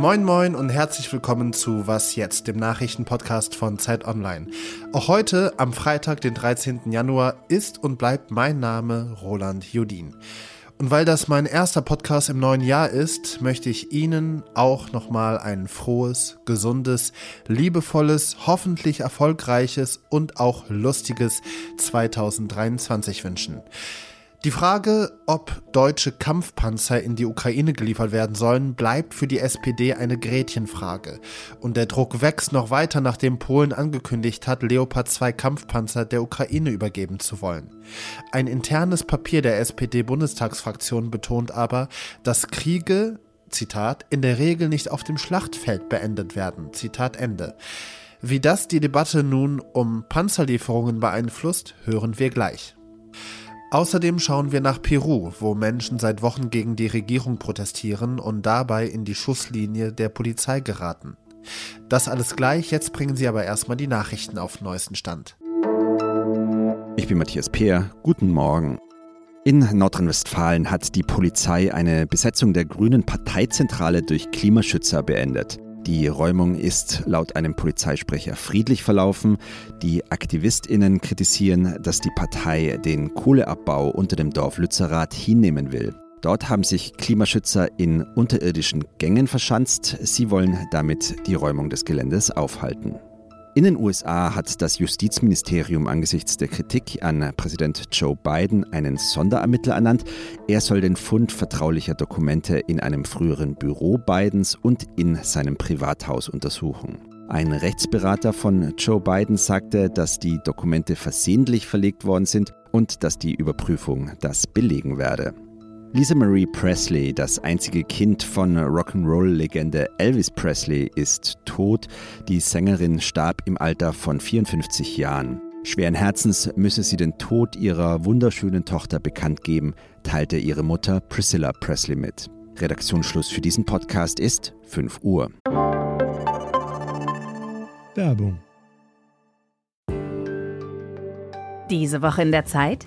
Moin Moin und herzlich willkommen zu Was jetzt, dem Nachrichtenpodcast von Zeit Online. Auch heute, am Freitag, den 13. Januar, ist und bleibt mein Name Roland Judin. Und weil das mein erster Podcast im neuen Jahr ist, möchte ich Ihnen auch nochmal ein frohes, gesundes, liebevolles, hoffentlich erfolgreiches und auch lustiges 2023 wünschen. Die Frage, ob deutsche Kampfpanzer in die Ukraine geliefert werden sollen, bleibt für die SPD eine Gretchenfrage. Und der Druck wächst noch weiter, nachdem Polen angekündigt hat, Leopard 2 Kampfpanzer der Ukraine übergeben zu wollen. Ein internes Papier der SPD-Bundestagsfraktion betont aber, dass Kriege, Zitat, in der Regel nicht auf dem Schlachtfeld beendet werden. Zitat Ende. Wie das die Debatte nun um Panzerlieferungen beeinflusst, hören wir gleich. Außerdem schauen wir nach Peru, wo Menschen seit Wochen gegen die Regierung protestieren und dabei in die Schusslinie der Polizei geraten. Das alles gleich, jetzt bringen Sie aber erstmal die Nachrichten auf neuesten Stand. Ich bin Matthias Peer, guten Morgen. In Nordrhein-Westfalen hat die Polizei eine Besetzung der grünen Parteizentrale durch Klimaschützer beendet. Die Räumung ist laut einem Polizeisprecher friedlich verlaufen. Die AktivistInnen kritisieren, dass die Partei den Kohleabbau unter dem Dorf Lützerath hinnehmen will. Dort haben sich Klimaschützer in unterirdischen Gängen verschanzt. Sie wollen damit die Räumung des Geländes aufhalten. In den USA hat das Justizministerium angesichts der Kritik an Präsident Joe Biden einen Sonderermittler ernannt. Er soll den Fund vertraulicher Dokumente in einem früheren Büro Bidens und in seinem Privathaus untersuchen. Ein Rechtsberater von Joe Biden sagte, dass die Dokumente versehentlich verlegt worden sind und dass die Überprüfung das belegen werde. Lisa Marie Presley, das einzige Kind von Rock'n'Roll-Legende Elvis Presley, ist tot. Die Sängerin starb im Alter von 54 Jahren. Schweren Herzens müsse sie den Tod ihrer wunderschönen Tochter bekannt geben, teilte ihre Mutter Priscilla Presley mit. Redaktionsschluss für diesen Podcast ist 5 Uhr. Werbung. Diese Woche in der Zeit?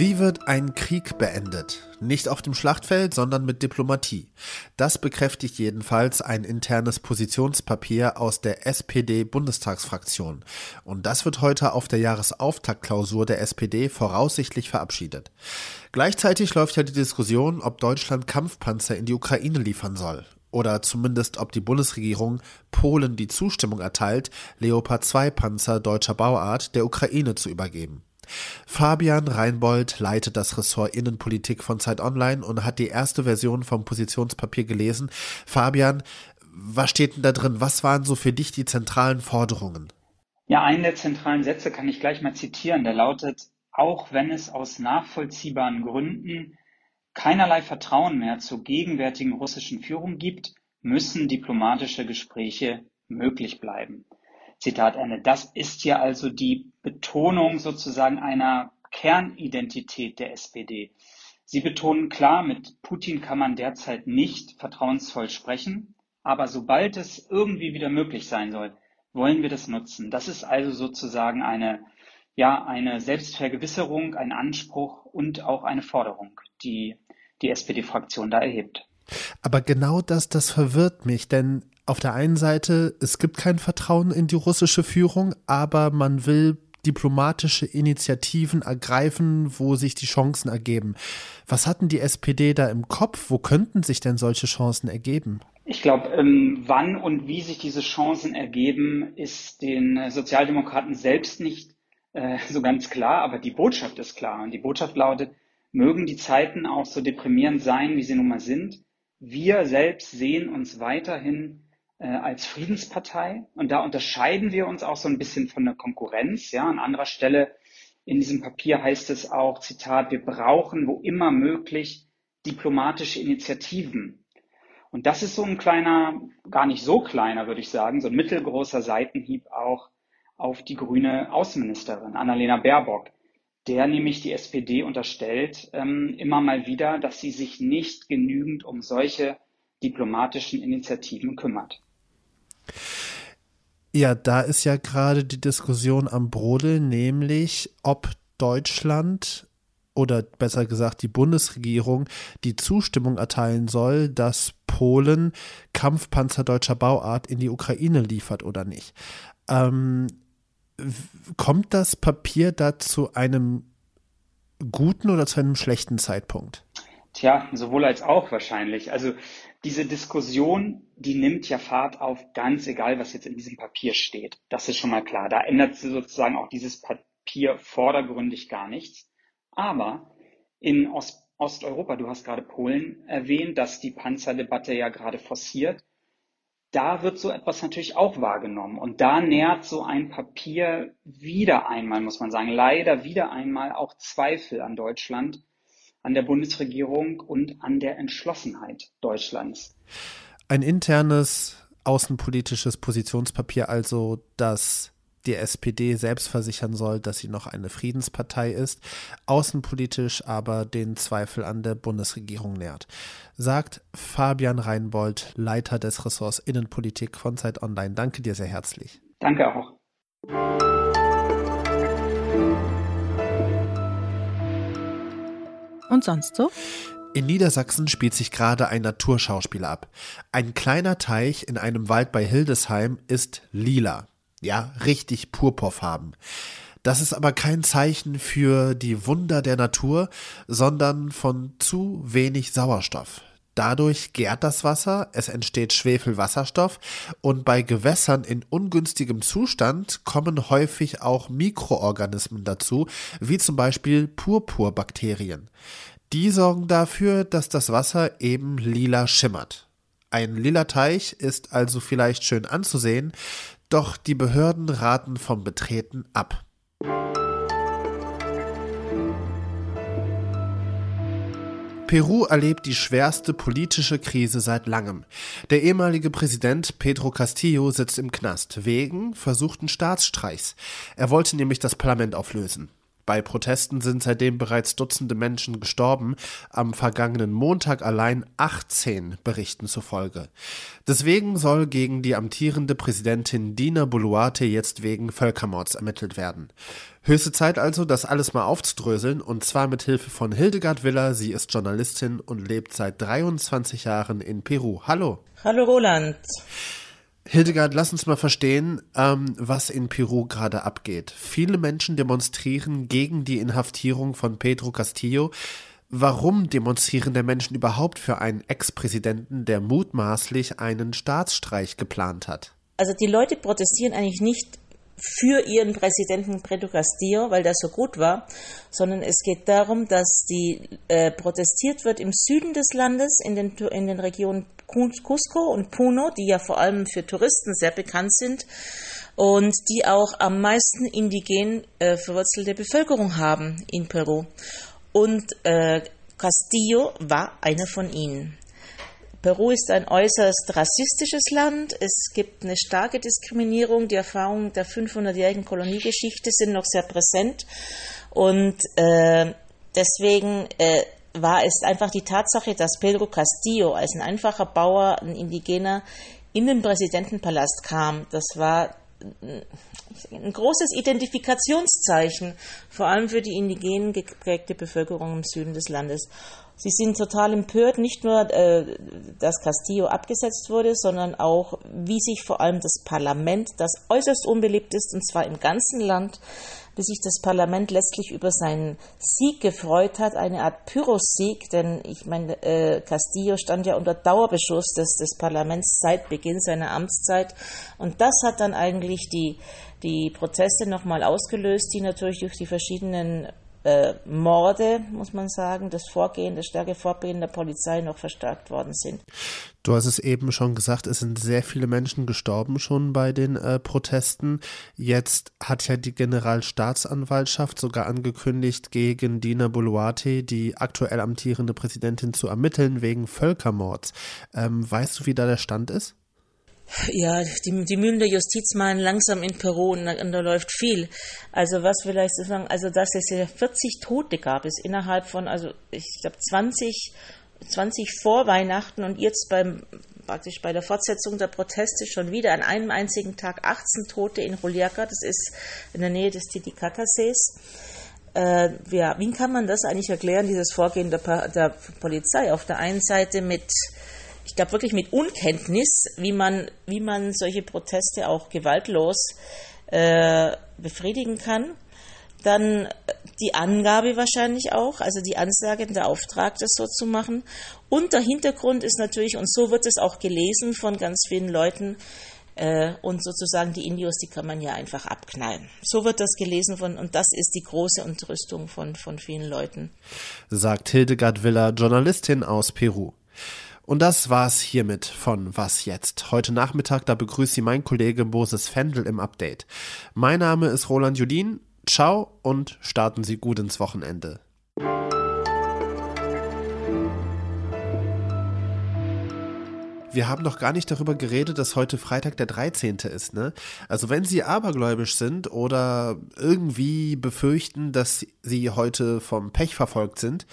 Wie wird ein Krieg beendet? Nicht auf dem Schlachtfeld, sondern mit Diplomatie. Das bekräftigt jedenfalls ein internes Positionspapier aus der SPD-Bundestagsfraktion. Und das wird heute auf der Jahresauftaktklausur der SPD voraussichtlich verabschiedet. Gleichzeitig läuft ja die Diskussion, ob Deutschland Kampfpanzer in die Ukraine liefern soll oder zumindest ob die Bundesregierung Polen die Zustimmung erteilt, Leopard 2 Panzer deutscher Bauart der Ukraine zu übergeben. Fabian Reinbold leitet das Ressort Innenpolitik von Zeit Online und hat die erste Version vom Positionspapier gelesen. Fabian, was steht denn da drin? Was waren so für dich die zentralen Forderungen? Ja, einen der zentralen Sätze kann ich gleich mal zitieren. Der lautet, auch wenn es aus nachvollziehbaren Gründen keinerlei Vertrauen mehr zur gegenwärtigen russischen Führung gibt, müssen diplomatische Gespräche möglich bleiben. Zitat Ende. Das ist ja also die Betonung sozusagen einer Kernidentität der SPD. Sie betonen klar, mit Putin kann man derzeit nicht vertrauensvoll sprechen, aber sobald es irgendwie wieder möglich sein soll, wollen wir das nutzen. Das ist also sozusagen eine, ja, eine Selbstvergewisserung, ein Anspruch und auch eine Forderung, die die SPD-Fraktion da erhebt. Aber genau das, das verwirrt mich, denn auf der einen Seite, es gibt kein Vertrauen in die russische Führung, aber man will diplomatische Initiativen ergreifen, wo sich die Chancen ergeben. Was hatten die SPD da im Kopf? Wo könnten sich denn solche Chancen ergeben? Ich glaube, ähm, wann und wie sich diese Chancen ergeben, ist den Sozialdemokraten selbst nicht äh, so ganz klar, aber die Botschaft ist klar. Und die Botschaft lautet, mögen die Zeiten auch so deprimierend sein, wie sie nun mal sind. Wir selbst sehen uns weiterhin äh, als Friedenspartei. Und da unterscheiden wir uns auch so ein bisschen von der Konkurrenz. Ja, an anderer Stelle in diesem Papier heißt es auch, Zitat, wir brauchen wo immer möglich diplomatische Initiativen. Und das ist so ein kleiner, gar nicht so kleiner, würde ich sagen, so ein mittelgroßer Seitenhieb auch auf die grüne Außenministerin Annalena Baerbock, der nämlich die SPD unterstellt ähm, immer mal wieder, dass sie sich nicht genügend um solche diplomatischen Initiativen kümmert. Ja, da ist ja gerade die Diskussion am Brodel, nämlich ob Deutschland oder besser gesagt die Bundesregierung die Zustimmung erteilen soll, dass Polen Kampfpanzer deutscher Bauart in die Ukraine liefert oder nicht. Ähm, kommt das Papier da zu einem guten oder zu einem schlechten Zeitpunkt? Tja, sowohl als auch wahrscheinlich. Also diese Diskussion, die nimmt ja Fahrt auf, ganz egal, was jetzt in diesem Papier steht. Das ist schon mal klar. Da ändert sozusagen auch dieses Papier vordergründig gar nichts. Aber in Ost Osteuropa, du hast gerade Polen erwähnt, dass die Panzerdebatte ja gerade forciert. Da wird so etwas natürlich auch wahrgenommen. Und da nährt so ein Papier wieder einmal, muss man sagen, leider wieder einmal auch Zweifel an Deutschland, an der Bundesregierung und an der Entschlossenheit Deutschlands. Ein internes außenpolitisches Positionspapier also, das die SPD selbst versichern soll, dass sie noch eine Friedenspartei ist, außenpolitisch aber den Zweifel an der Bundesregierung nährt, sagt Fabian Reinbold, Leiter des Ressorts Innenpolitik von Zeit Online. Danke dir sehr herzlich. Danke auch. Und sonst so? In Niedersachsen spielt sich gerade ein Naturschauspiel ab. Ein kleiner Teich in einem Wald bei Hildesheim ist lila. Ja, richtig purpurfarben. Das ist aber kein Zeichen für die Wunder der Natur, sondern von zu wenig Sauerstoff. Dadurch gärt das Wasser, es entsteht Schwefelwasserstoff und bei Gewässern in ungünstigem Zustand kommen häufig auch Mikroorganismen dazu, wie zum Beispiel Purpurbakterien. Die sorgen dafür, dass das Wasser eben lila schimmert. Ein lila Teich ist also vielleicht schön anzusehen, doch die Behörden raten vom Betreten ab. Peru erlebt die schwerste politische Krise seit langem. Der ehemalige Präsident Pedro Castillo sitzt im Knast wegen versuchten Staatsstreichs. Er wollte nämlich das Parlament auflösen. Bei Protesten sind seitdem bereits Dutzende Menschen gestorben, am vergangenen Montag allein 18 Berichten zufolge. Deswegen soll gegen die amtierende Präsidentin Dina Boluarte jetzt wegen Völkermords ermittelt werden. Höchste Zeit also, das alles mal aufzudröseln und zwar mit Hilfe von Hildegard Willer. Sie ist Journalistin und lebt seit 23 Jahren in Peru. Hallo. Hallo Roland. Hildegard, lass uns mal verstehen, ähm, was in Peru gerade abgeht. Viele Menschen demonstrieren gegen die Inhaftierung von Pedro Castillo. Warum demonstrieren der Menschen überhaupt für einen Ex-Präsidenten, der mutmaßlich einen Staatsstreich geplant hat? Also die Leute protestieren eigentlich nicht für ihren Präsidenten Pedro Castillo, weil der so gut war, sondern es geht darum, dass die äh, protestiert wird im Süden des Landes, in den, in den Regionen Cusco und Puno, die ja vor allem für Touristen sehr bekannt sind und die auch am meisten indigen äh, verwurzelte Bevölkerung haben in Peru. Und äh, Castillo war einer von ihnen. Peru ist ein äußerst rassistisches Land. Es gibt eine starke Diskriminierung. Die Erfahrungen der 500-jährigen Koloniegeschichte sind noch sehr präsent. Und äh, deswegen äh, war es einfach die Tatsache, dass Pedro Castillo als ein einfacher Bauer, ein Indigener, in den Präsidentenpalast kam. Das war ein großes Identifikationszeichen, vor allem für die indigenen geprägte Bevölkerung im Süden des Landes. Sie sind total empört, nicht nur, äh, dass Castillo abgesetzt wurde, sondern auch, wie sich vor allem das Parlament, das äußerst unbeliebt ist, und zwar im ganzen Land, wie sich das Parlament letztlich über seinen Sieg gefreut hat, eine Art Pyrrhus-Sieg, denn ich meine, äh, Castillo stand ja unter Dauerbeschuss des, des Parlaments seit Beginn seiner Amtszeit. Und das hat dann eigentlich die, die Proteste nochmal ausgelöst, die natürlich durch die verschiedenen äh, Morde, muss man sagen, das Vorgehen, das starke Vorgehen der Polizei noch verstärkt worden sind. Du hast es eben schon gesagt, es sind sehr viele Menschen gestorben schon bei den äh, Protesten. Jetzt hat ja die Generalstaatsanwaltschaft sogar angekündigt, gegen Dina Boluarte, die aktuell amtierende Präsidentin, zu ermitteln wegen Völkermords. Ähm, weißt du, wie da der Stand ist? Ja, die, die Mühlen der Justiz malen langsam in Peru und, und, da läuft viel. Also was vielleicht so sagen, also dass es ja 40 Tote gab, ist innerhalb von, also ich glaube 20, 20 vor Weihnachten und jetzt beim praktisch bei der Fortsetzung der Proteste schon wieder an einem einzigen Tag 18 Tote in Juliaca, das ist in der Nähe des Titicaca-Sees. Äh, ja, wie kann man das eigentlich erklären, dieses Vorgehen der, der Polizei? Auf der einen Seite mit ich glaube wirklich mit Unkenntnis, wie man, wie man solche Proteste auch gewaltlos äh, befriedigen kann. Dann die Angabe wahrscheinlich auch, also die Ansage, der Auftrag, das so zu machen. Und der Hintergrund ist natürlich, und so wird es auch gelesen von ganz vielen Leuten, äh, und sozusagen die Indios, die kann man ja einfach abknallen. So wird das gelesen von, und das ist die große Entrüstung von, von vielen Leuten. Sagt Hildegard Willer, Journalistin aus Peru. Und das war's hiermit von Was jetzt? Heute Nachmittag, da begrüßt Sie mein Kollege Moses Fendel im Update. Mein Name ist Roland Judin. Ciao und starten Sie gut ins Wochenende. Wir haben noch gar nicht darüber geredet, dass heute Freitag der 13. ist, ne? Also wenn Sie abergläubisch sind oder irgendwie befürchten, dass Sie heute vom Pech verfolgt sind,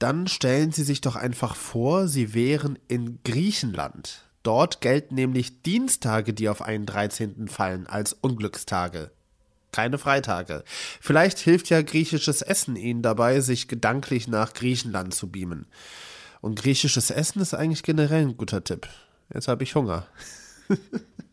dann stellen Sie sich doch einfach vor, Sie wären in Griechenland. Dort gelten nämlich Dienstage, die auf einen 13. fallen, als Unglückstage. Keine Freitage. Vielleicht hilft ja griechisches Essen Ihnen dabei, sich gedanklich nach Griechenland zu beamen. Und griechisches Essen ist eigentlich generell ein guter Tipp. Jetzt habe ich Hunger.